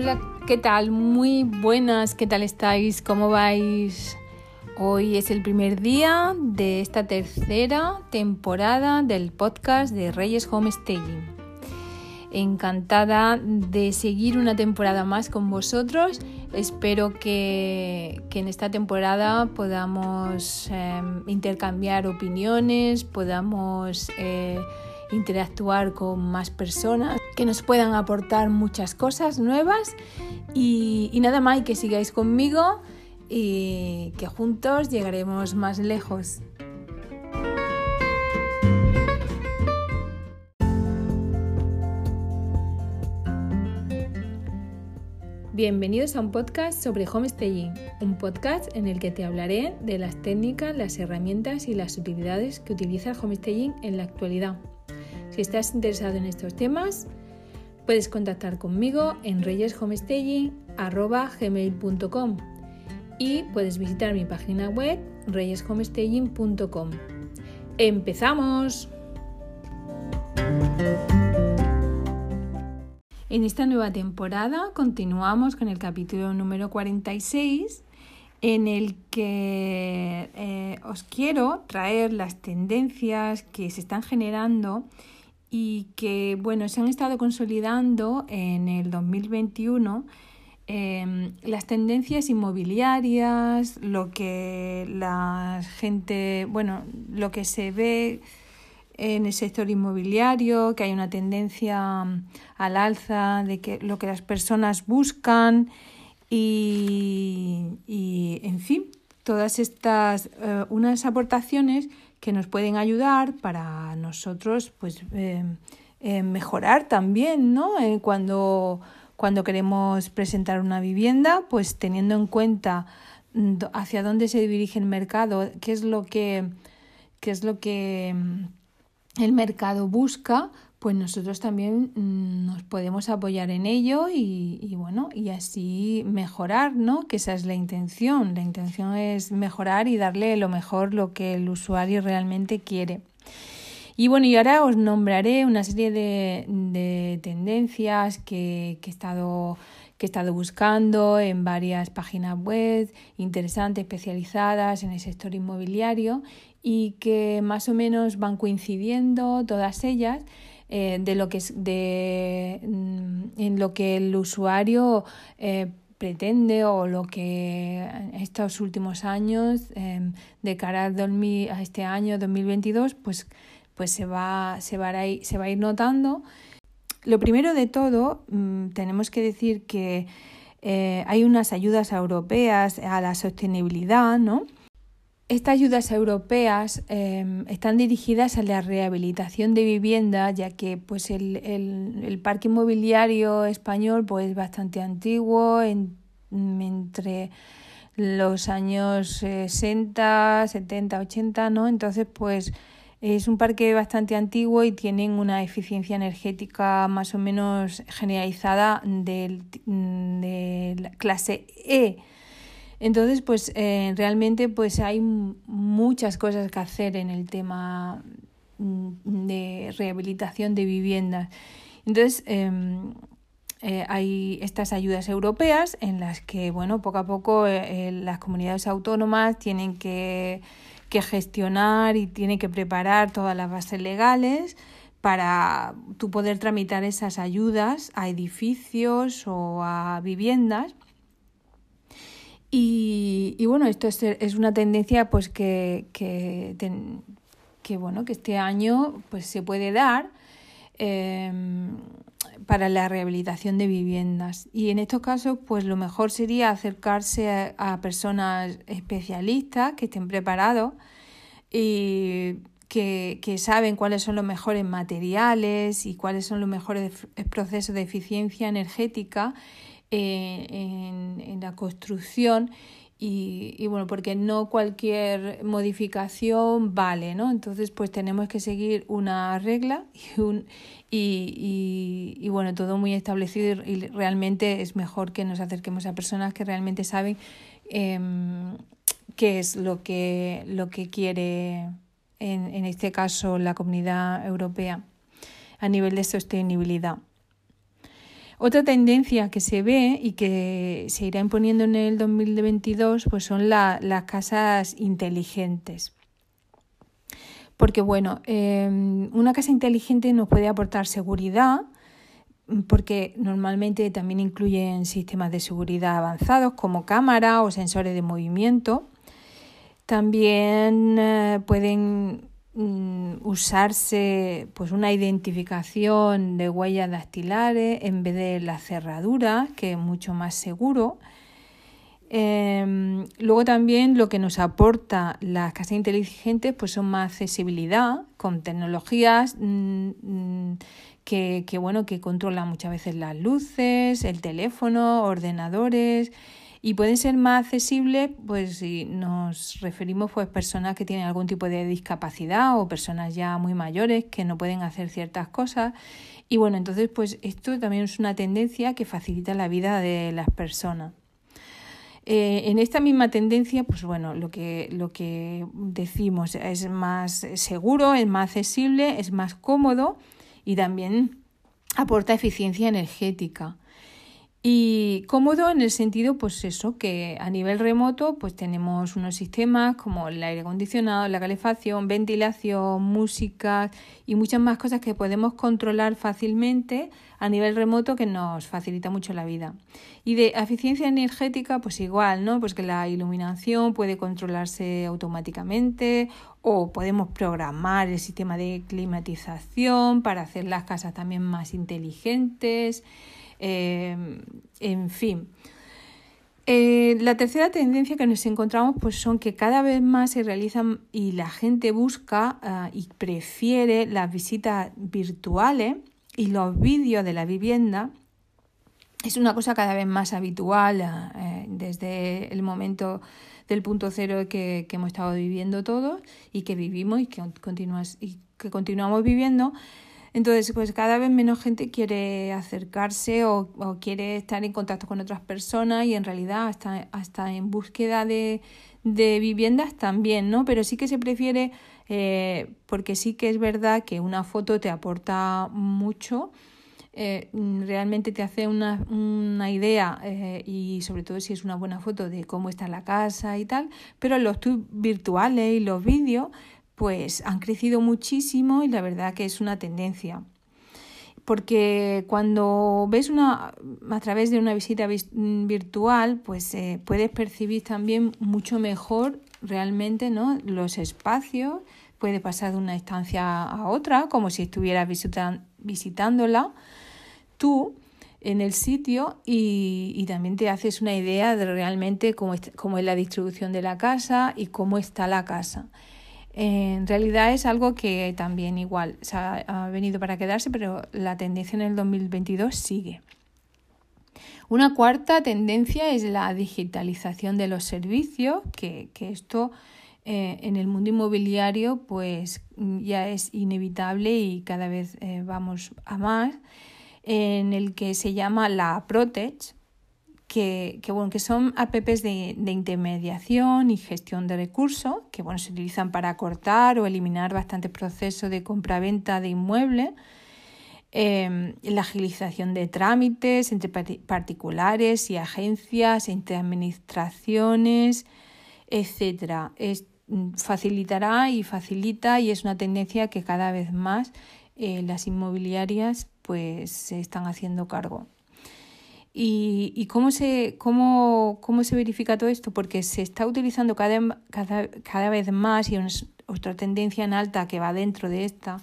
Hola, ¿qué tal? Muy buenas, ¿qué tal estáis? ¿Cómo vais? Hoy es el primer día de esta tercera temporada del podcast de Reyes Homestaging. Encantada de seguir una temporada más con vosotros. Espero que, en esta temporada podamos em, intercambiar opiniones, podamos... Eh, interactuar con más personas que nos puedan aportar muchas cosas nuevas y, nada más que sigáis conmigo y que juntos llegaremos más lejos. Bienvenidos a un podcast sobre homestaging, un podcast en el que te hablaré de las técnicas, las herramientas y las utilidades que utiliza el homestaging en la actualidad. Si estás interesado en estos temas, puedes contactar conmigo en reyeshomestaging.com y puedes visitar mi página web reyeshomestaging.com. ¡Empezamos! En esta nueva temporada continuamos con el capítulo número 46 en el que eh, os quiero traer las tendencias que se están generando y que bueno, se han estado consolidando en el 2021 em, las tendencias inmobiliarias, lo que la gente, bueno, lo que se ve en el sector inmobiliario, que hay una tendencia al alza de que lo que las personas buscan y, y en fin, todas estas eh, unas aportaciones que nos pueden ayudar para nosotros pues eh, eh, mejorar también, ¿no? Eh, cuando, cuando queremos presentar una vivienda, pues teniendo en cuenta mm, hacia dónde se dirige el mercado, qué es lo que, qué es lo que mm, el mercado busca, pues nosotros también mm, nos podemos apoyar en ello y, y, bueno, y así mejorar, ¿no? Que esa es la intención. La intención es mejorar y darle lo mejor lo que el usuario realmente quiere. Y bueno, y ahora os nombraré una serie de, de tendencias que, que estado que he estado buscando en varias páginas web interesantes, especializadas en el sector inmobiliario y que más o menos van coincidiendo todas ellas eh, de lo que de, mm, en lo que el usuario eh, pretende o lo que estos últimos años em, de cara a, este año 2022 pues, pues se, va, se, va a ir, se va a ir notando. Lo primero de todo, mm, tenemos que decir que eh, hay unas ayudas europeas a la sostenibilidad, ¿no? Estas ayudas europeas em, están dirigidas a la rehabilitación de viviendas, ya que pues, el, el, parque inmobiliario español pues, es bastante antiguo, entre los años 60, 70, 80, ¿no? Entonces, pues es un parque bastante antiguo y tienen una eficiencia energética más o menos generalizada de, de la clase E. Entonces, pues eh, realmente pues hay muchas cosas que hacer en el tema mm, de rehabilitación de viviendas. Entonces, em, eh, hay estas ayudas europeas en las que, bueno, poco a poco eh, las comunidades autónomas tienen que, que gestionar y tienen que preparar todas las bases legales para tú poder tramitar esas ayudas a edificios o a viviendas y, y bueno, esto es, es, una tendencia pues que, que, que, bueno, que este año pues se puede dar eh, para la rehabilitación de viviendas. Y en estos casos, pues lo mejor sería acercarse a, a personas especialistas que estén preparados y que, que, saben cuáles son los mejores materiales y cuáles son los mejores procesos de eficiencia energética eh, en, en, la construcción y, y, bueno, porque no cualquier modificación vale, ¿no? Entonces, pues tenemos que seguir una regla y, un, y, y, bueno, todo muy establecido y realmente es mejor que nos acerquemos a personas que realmente saben eh, qué es lo que, lo que quiere, en, en este caso, la comunidad europea a nivel de sostenibilidad. Otra tendencia que se ve y que se irá imponiendo en el 2022 pues son las casas inteligentes. Porque bueno, em, una casa inteligente nos puede aportar seguridad, porque normalmente también incluyen sistemas de seguridad avanzados como cámara o sensores de movimiento. También eh, pueden usarse pues una identificación de huellas dactilares en vez de la cerradura, que es mucho más seguro. Em, luego también lo que nos aporta las casas inteligentes pues son más accesibilidad con tecnologías mm, mm, que, que, bueno que controlan muchas veces las luces, el teléfono, ordenadores y pueden ser más accesibles pues si nos referimos pues personas que tienen algún tipo de discapacidad o personas ya muy mayores que no pueden hacer ciertas cosas y bueno entonces pues esto también es una tendencia que facilita la vida de las personas eh, en esta misma tendencia, pues bueno, lo que, lo que decimos es más seguro, es más accesible, es más cómodo y también aporta eficiencia energética. Y cómodo en el sentido, pues eso, que a nivel remoto, pues tenemos unos sistemas como el aire acondicionado, la calefacción, ventilación, música y muchas más cosas que podemos controlar fácilmente a nivel remoto que nos facilita mucho la vida. Y de eficiencia energética, pues igual, ¿no? Pues que la iluminación puede controlarse automáticamente o podemos programar el sistema de climatización para hacer las casas también más inteligentes. Em, en fin. Eh, la tercera tendencia que nos encontramos pues son que cada vez más se realizan y la gente busca ah, y prefiere las visitas virtuales y los vídeos de la vivienda. Es una cosa cada vez más habitual ah, eh, desde el momento del punto cero que, que, hemos estado viviendo todos y que vivimos y que, continuas, y que continuamos viviendo. Entonces, pues cada vez menos gente quiere acercarse o, quiere estar en contacto con otras personas y en realidad hasta, hasta en búsqueda de, de viviendas también, ¿no? Pero sí que se prefiere, eh, porque sí que es verdad que una foto te aporta mucho, eh, realmente te hace una, una idea eh, y sobre todo si es una buena foto de cómo está la casa y tal, pero los tours virtuales y los vídeos pues han crecido muchísimo y la verdad que es una tendencia. Porque cuando ves una a través de una visita virtual, pues eh, puedes percibir también mucho mejor realmente ¿no? los espacios, puede pasar de una estancia a otra, como si estuvieras visitándola tú en el sitio y, y, también te haces una idea de realmente cómo, cómo es la distribución de la casa y cómo está la casa en realidad es algo que también igual se ha, venido para quedarse, pero la tendencia en el 2022 sigue. Una cuarta tendencia es la digitalización de los servicios, que, esto eh, en el mundo inmobiliario pues ya es inevitable y cada vez eh, vamos a más, en el que se llama la Protege, que, bueno, que son apps de, intermediación y gestión de recursos, que bueno, se utilizan para cortar o eliminar bastantes procesos de compra-venta de inmuebles, em, la agilización de trámites entre particulares y agencias, entre administraciones, etcétera. facilitará y facilita y es una tendencia que cada vez más eh, las inmobiliarias pues se están haciendo cargo. ¿Y, y cómo, se, cómo, cómo se verifica todo esto? Porque se está utilizando cada, cada, cada vez más y otra tendencia en alta que va dentro de esta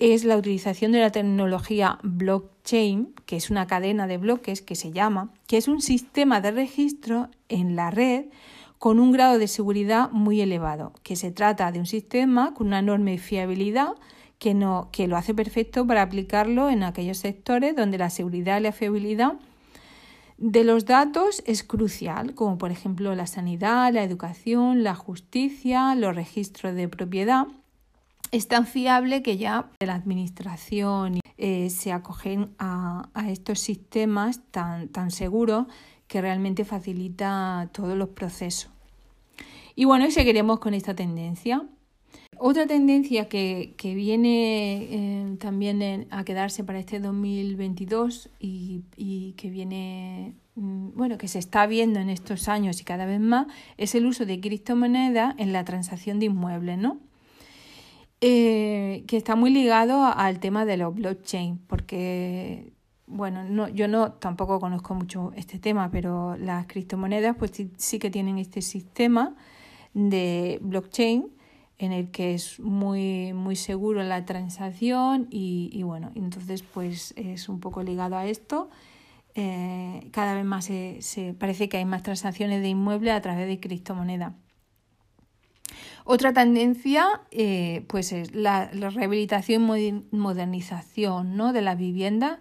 es la utilización de la tecnología blockchain, que es una cadena de bloques que se llama, que es un sistema de registro en la red con un grado de seguridad muy elevado, que se trata de un sistema con una enorme fiabilidad que, no, que lo hace perfecto para aplicarlo en aquellos sectores donde la seguridad y la fiabilidad de los datos es crucial, como por ejemplo la sanidad, la educación, la justicia, los registros de propiedad. Es tan fiable que ya la administración eh, se acogen a, estos sistemas tan, tan seguros que realmente facilita todos los procesos. Y bueno, seguiremos con esta tendencia. Otra tendencia que, viene eh, también a quedarse para este 2022 y, y que viene, mm, bueno, que se está viendo en estos años y cada vez más, es el uso de criptomonedas en la transacción de inmuebles, ¿no? Eh, que está muy ligado al tema de los blockchain, porque bueno, no, yo no tampoco conozco mucho este tema, pero las criptomonedas pues sí, que tienen este sistema de blockchain en el que es muy, muy seguro la transacción y, y bueno, entonces pues es un poco ligado a esto. Eh, cada vez más se, parece que hay más transacciones de inmuebles a través de criptomonedas. Otra tendencia eh, pues es la, la rehabilitación y modernización ¿no? de las viviendas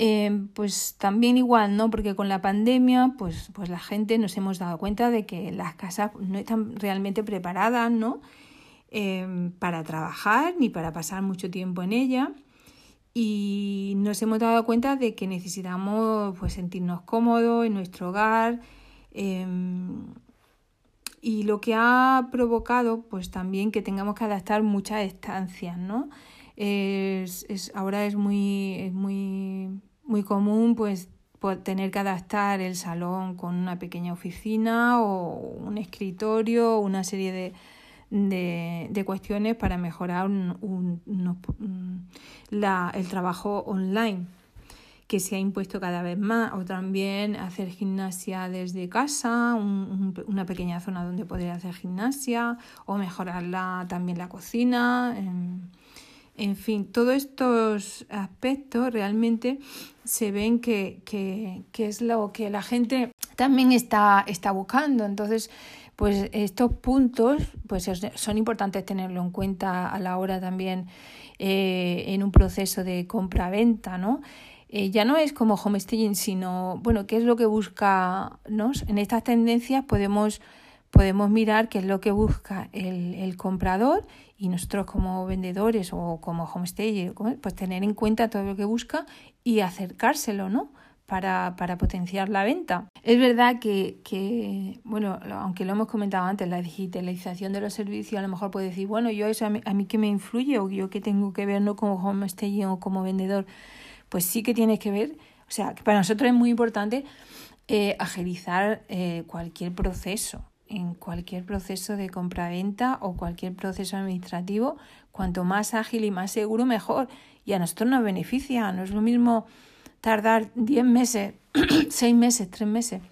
Em, pues también igual, ¿no? Porque con la pandemia, pues, pues la gente nos hemos dado cuenta de que las casas no están realmente preparadas, ¿no? Em, para trabajar ni para pasar mucho tiempo en ella. Y nos hemos dado cuenta de que necesitamos pues, sentirnos cómodos en nuestro hogar. Em, y lo que ha provocado, pues también que tengamos que adaptar muchas estancias, ¿no? Es, ahora es muy, es muy muy común pues tener que adaptar el salón con una pequeña oficina o un escritorio, una serie de, de, de cuestiones para mejorar un, la, el trabajo online que se ha impuesto cada vez más, o también hacer gimnasia desde casa, una pequeña zona donde poder hacer gimnasia, o mejorar la, también la cocina. En fin, todos estos aspectos realmente se ven que, que, que, es lo que la gente también está, está buscando. Entonces, pues estos puntos pues son importantes tenerlo en cuenta a la hora también eh, en un proceso de compra-venta, ¿no? Eh, ya no es como homestaging, sino, bueno, qué es lo que busca, ¿no? En estas tendencias podemos podemos mirar qué es lo que busca el, comprador y nosotros como vendedores o como homestayer, pues tener en cuenta todo lo que busca y acercárselo, ¿no? Para, para potenciar la venta. Es verdad que, que, bueno, aunque lo hemos comentado antes, la digitalización de los servicios a lo mejor puede decir, bueno, yo eso a mí, a mí que me influye o yo que tengo que ver no como homestayer o como vendedor, pues sí que tiene que ver, o sea, que para nosotros es muy importante eh, agilizar eh, cualquier proceso en cualquier proceso de compraventa o cualquier proceso administrativo, cuanto más ágil y más seguro, mejor. Y a nosotros nos beneficia. No es lo mismo tardar 10 meses, 6 meses, 3 meses.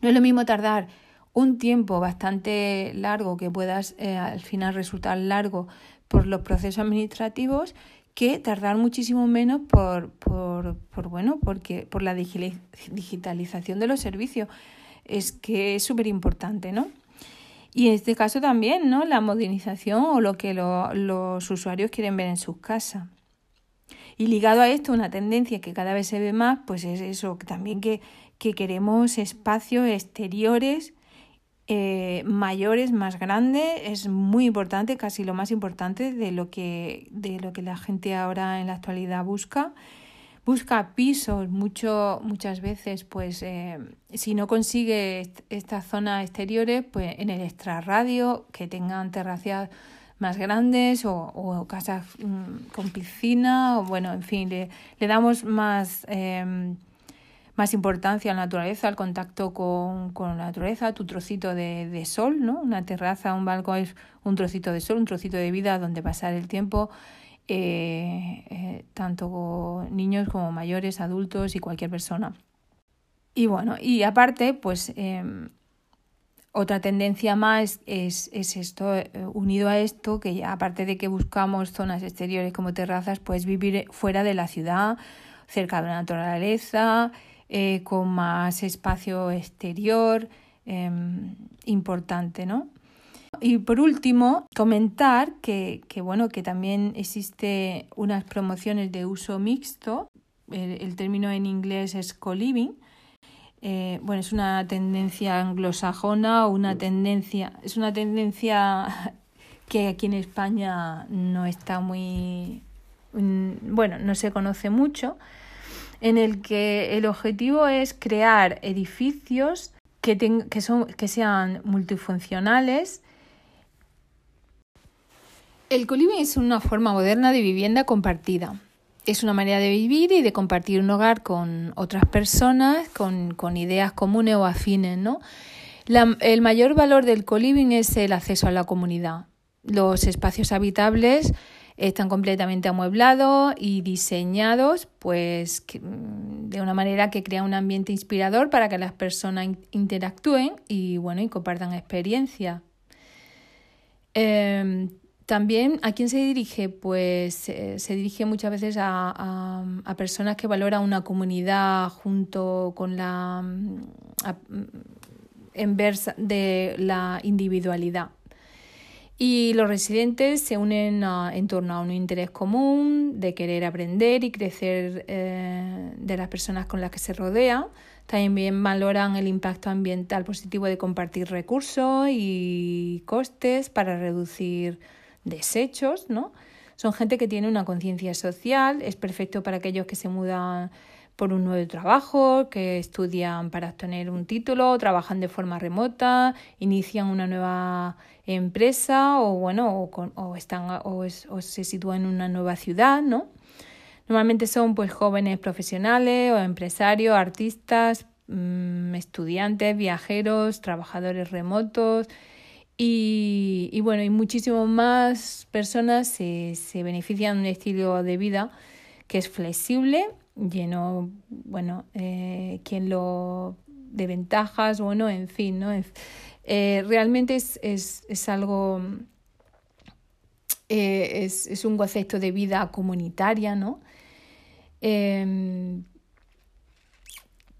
No es lo mismo tardar un tiempo bastante largo que puedas eh, al final resultar largo por los procesos administrativos que tardar muchísimo menos por, por, por bueno porque por la digitalización de los servicios es que es súper importante, ¿no? Y en este caso también, ¿no? La modernización o lo que los usuarios quieren ver en sus casas. Y ligado a esto, una tendencia que cada vez se ve más, pues es eso, también que, que queremos espacios exteriores eh, mayores, más grandes, es muy importante, casi lo más importante de lo que, de lo que la gente ahora en la actualidad busca. Busca pisos mucho, muchas veces, pues eh, si no consigue estas zonas exteriores, pues en el extrarradio, que tengan terracias más grandes o, casas mm, con piscina, o bueno, en fin, le, le damos más, em, más importancia a la naturaleza, al contacto con, con la naturaleza, tu trocito de, de sol, ¿no? Una terraza, un balcón es un trocito de sol, un trocito de vida donde pasar el tiempo eh, eh, tanto niños como mayores, adultos y cualquier persona. Y bueno, y aparte, pues em, otra tendencia más es, es esto, eh, unido a esto, que ya aparte de que buscamos zonas exteriores como terrazas, pues vivir fuera de la ciudad, cerca de la naturaleza, con más espacio exterior, em, importante, ¿no? Y por último, comentar que, que, bueno, que también existe unas promociones de uso mixto. El, término en inglés es co-living. Eh, bueno, es una tendencia anglosajona o una tendencia, es una tendencia que aquí en España no está muy, bueno, no se conoce mucho, en el que el objetivo es crear edificios que, que, son, que sean multifuncionales El coliving es una forma moderna de vivienda compartida. Es una manera de vivir y de compartir un hogar con otras personas, con, con ideas comunes o afines, ¿no? el mayor valor del coliving es el acceso a la comunidad. Los espacios habitables están completamente amueblados y diseñados pues mm, de una manera que crea un ambiente inspirador para que las personas interactúen y bueno y compartan experiencias. Em, también, ¿a quién se dirige? Pues eh, se dirige muchas veces a, a, personas que valoran una comunidad junto con la mm, inversa de la individualidad. Y los residentes se unen en torno a un interés común de querer aprender y crecer eh, de las personas con las que se rodea. También valoran el impacto ambiental positivo de compartir recursos y costes para reducir desechos, ¿no? Son gente que tiene una conciencia social, es perfecto para aquellos que se mudan por un nuevo trabajo, que estudian para obtener un título, trabajan de forma remota, inician una nueva empresa o bueno o, están o, se sitúan en una nueva ciudad, ¿no? Normalmente son pues jóvenes profesionales o empresarios, artistas, mm, estudiantes, viajeros, trabajadores remotos y, y bueno, y muchísimas más personas se, se benefician de un estilo de vida que es flexible lleno, bueno, eh, quien lo de ventajas, bueno, en fin, ¿no? Eh, realmente es, es, es algo, eh, es, es, un concepto de vida comunitaria, ¿no?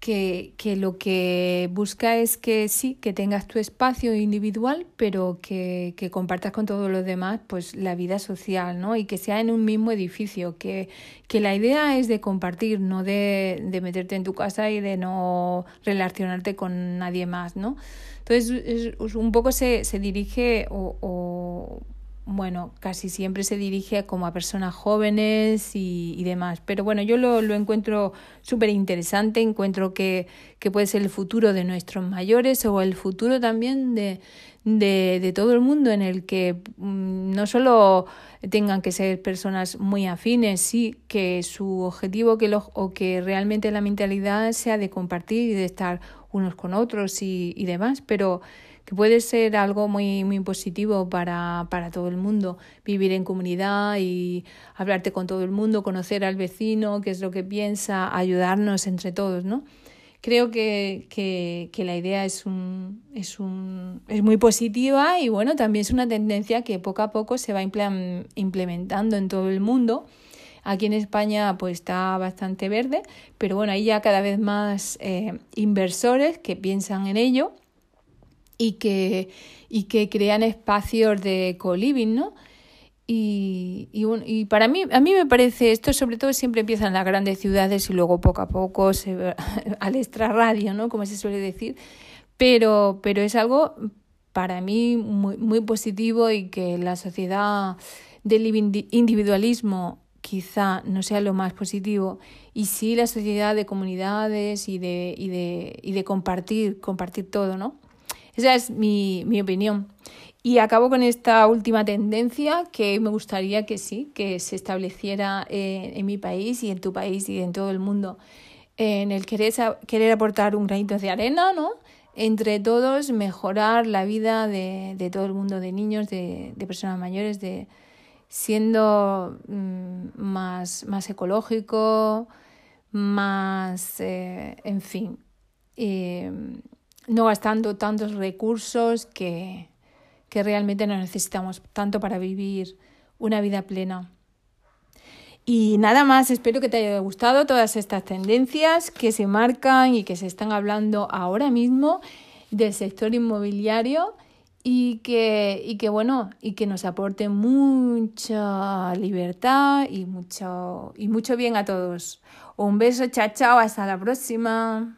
Que, que, lo que busca es que sí, que tengas tu espacio individual, pero que, que, compartas con todos los demás pues la vida social, ¿no? Y que sea en un mismo edificio, que, que la idea es de compartir, no de, de meterte en tu casa y de no relacionarte con nadie más, ¿no? Entonces, es, un poco se, se dirige o bueno, casi siempre se dirige como a personas jóvenes y, y demás. Pero bueno, yo lo, lo encuentro súper interesante, encuentro que, que, puede ser el futuro de nuestros mayores o el futuro también de, de, de todo el mundo en el que mm, no solo tengan que ser personas muy afines, sí, que su objetivo que lo, o que realmente la mentalidad sea de compartir y de estar unos con otros y, y demás, pero que puede ser algo muy, muy positivo para, para todo el mundo, vivir en comunidad y hablarte con todo el mundo, conocer al vecino, qué es lo que piensa, ayudarnos entre todos, ¿no? Creo que, que, que la idea es, un, es, un, es muy positiva y bueno, también es una tendencia que poco a poco se va implementando en todo el mundo. Aquí en España pues está bastante verde, pero bueno, hay ya cada vez más eh, inversores que piensan en ello y que, y que crean espacios de co-living, ¿no? Y, y, y, para mí, a mí me parece, esto sobre todo siempre empieza en las grandes ciudades y luego poco a poco se al extrarradio, ¿no? Como se suele decir, pero, pero es algo para mí muy, muy positivo y que la sociedad del individualismo quizá no sea lo más positivo y sí la sociedad de comunidades y de, y de, y de compartir, compartir todo, ¿no? Esa es mi, mi opinión. Y acabo con esta última tendencia que me gustaría que sí, que se estableciera eh, en mi país y en tu país y en todo el mundo, en el querer, querer aportar un granito de arena, ¿no? Entre todos, mejorar la vida de, de todo el mundo, de niños, de, de personas mayores, de siendo mm, más, más ecológico, más, eh, en fin, eh, no gastando tantos recursos que, que realmente no necesitamos tanto para vivir una vida plena. Y nada más, espero que te haya gustado todas estas tendencias que se marcan y que se están hablando ahora mismo del sector inmobiliario y que, y que bueno, y que nos aporte mucha libertad y mucho, y mucho bien a todos. Un beso, chao, chao, hasta la próxima.